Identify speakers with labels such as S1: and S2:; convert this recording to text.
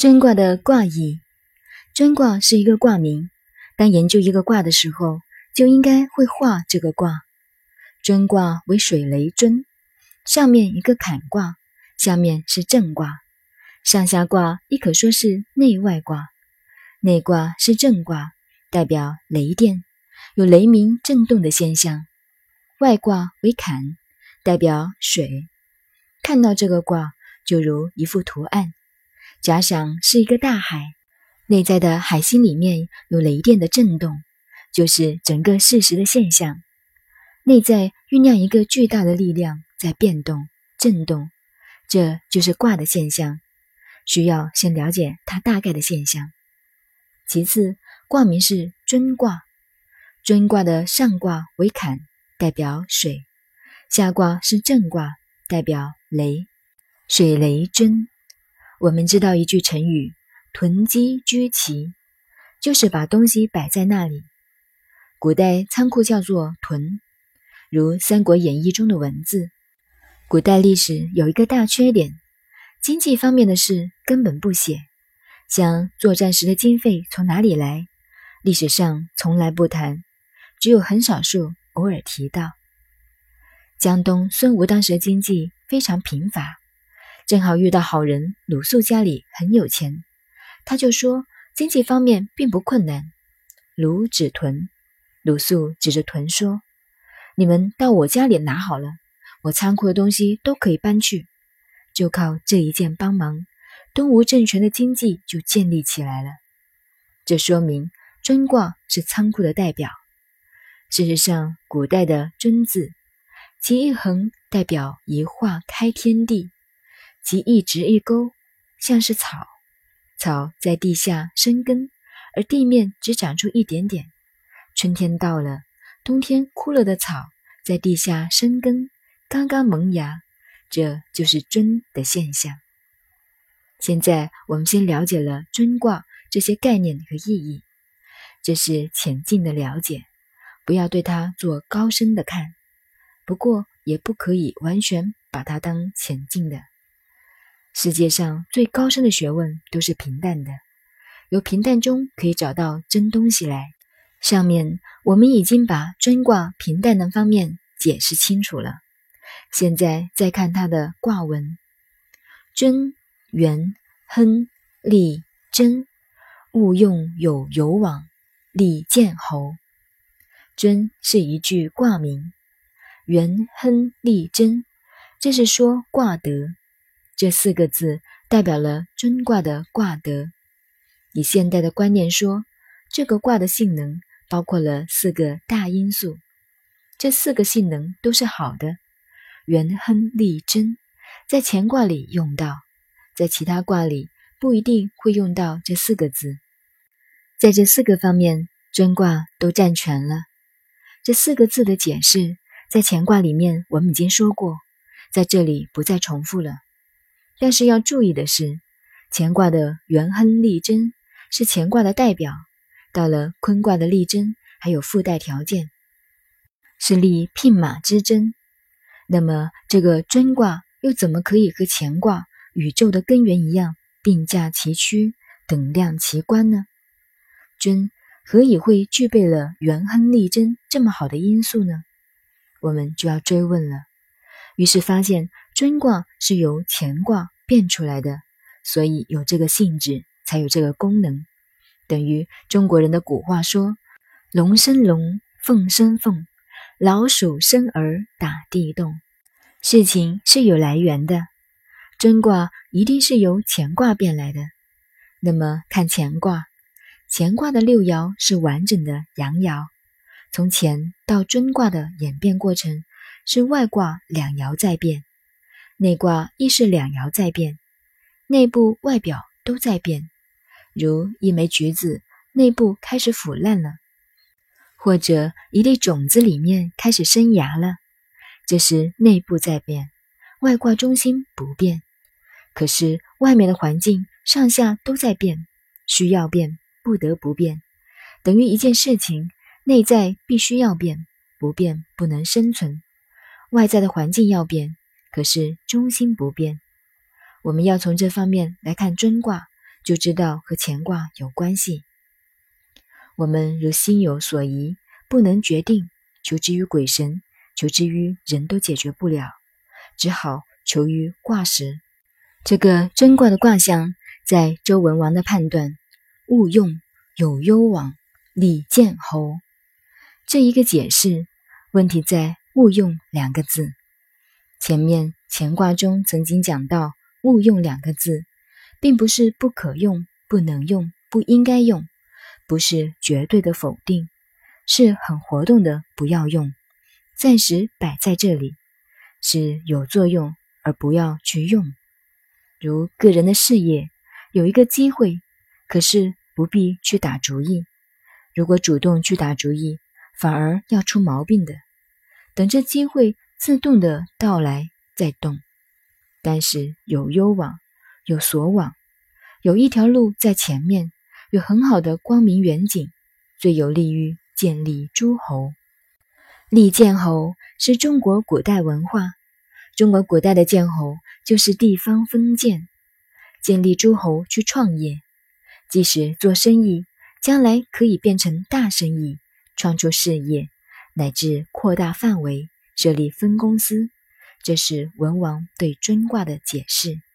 S1: 尊卦的卦意，尊卦是一个卦名。当研究一个卦的时候，就应该会画这个卦。尊卦为水雷尊，上面一个坎卦，下面是震卦，上下卦亦可说是内外卦。内卦是震卦，代表雷电，有雷鸣震动的现象；外卦为坎，代表水。看到这个卦，就如一幅图案。假想是一个大海，内在的海心里面有雷电的震动，就是整个事实的现象。内在酝酿一个巨大的力量在变动、震动，这就是卦的现象。需要先了解它大概的现象。其次，卦名是尊卦，尊卦的上卦为坎，代表水；下卦是震卦，代表雷，水雷尊。我们知道一句成语“囤积居奇”，就是把东西摆在那里。古代仓库叫做“屯”，如《三国演义》中的文字。古代历史有一个大缺点，经济方面的事根本不写，像作战时的经费从哪里来，历史上从来不谈，只有很少数偶尔提到。江东孙吴当时的经济非常贫乏。正好遇到好人鲁肃家里很有钱，他就说经济方面并不困难。鲁指屯，鲁肃指着屯说：“你们到我家里拿好了，我仓库的东西都可以搬去。”就靠这一件帮忙，东吴政权的经济就建立起来了。这说明尊卦是仓库的代表。事实上，古代的尊字，其一横代表一化开天地。即一直一勾，像是草，草在地下生根，而地面只长出一点点。春天到了，冬天枯了的草在地下生根，刚刚萌芽，这就是尊的现象。现在我们先了解了尊卦这些概念和意义，这是浅近的了解，不要对它做高深的看，不过也不可以完全把它当浅近的。世界上最高深的学问都是平淡的，由平淡中可以找到真东西来。上面我们已经把尊卦平淡的方面解释清楚了，现在再看它的卦文：尊，元，亨，利，贞。勿用有有往，利见侯。尊是一句卦名，元，亨，利，贞，这是说卦德。这四个字代表了尊卦的卦德。以现代的观念说，这个卦的性能包括了四个大因素，这四个性能都是好的。元亨利贞，在乾卦里用到，在其他卦里不一定会用到这四个字。在这四个方面，尊卦都占全了。这四个字的解释，在乾卦里面我们已经说过，在这里不再重复了。但是要注意的是，乾卦的元亨利贞是乾卦的代表，到了坤卦的利贞还有附带条件，是立聘马之贞。那么这个贞卦又怎么可以和乾卦宇宙的根源一样并驾齐驱、等量齐观呢？贞何以会具备了元亨利贞这么好的因素呢？我们就要追问了。于是发现。尊卦是由乾卦变出来的，所以有这个性质，才有这个功能。等于中国人的古话说：“龙生龙，凤生凤，老鼠生儿打地洞。”事情是有来源的，尊卦一定是由乾卦变来的。那么看乾卦，乾卦的六爻是完整的阳爻，从乾到尊卦的演变过程是外卦两爻在变。内卦亦是两爻在变，内部外表都在变。如一枚橘子内部开始腐烂了，或者一粒种子里面开始生芽了，这是内部在变，外卦中心不变。可是外面的环境上下都在变，需要变，不得不变。等于一件事情，内在必须要变，不变不能生存。外在的环境要变。可是中心不变，我们要从这方面来看尊卦，就知道和乾卦有关系。我们如心有所疑，不能决定，求之于鬼神，求之于人都解决不了，只好求于卦时。这个贞卦的卦象，在周文王的判断，勿用有攸往，利见侯。这一个解释，问题在“勿用”两个字。前面乾卦中曾经讲到“勿用”两个字。并不是不可用、不能用、不应该用，不是绝对的否定，是很活动的不要用，暂时摆在这里，是有作用而不要去用。如个人的事业有一个机会，可是不必去打主意。如果主动去打主意，反而要出毛病的。等这机会自动的到来在动，但是有幽往。有所往，有一条路在前面，有很好的光明远景，最有利于建立诸侯。立建侯是中国古代文化，中国古代的建侯就是地方封建，建立诸侯去创业，即使做生意，将来可以变成大生意，创出事业，乃至扩大范围，设立分公司。这是文王对尊卦的解释。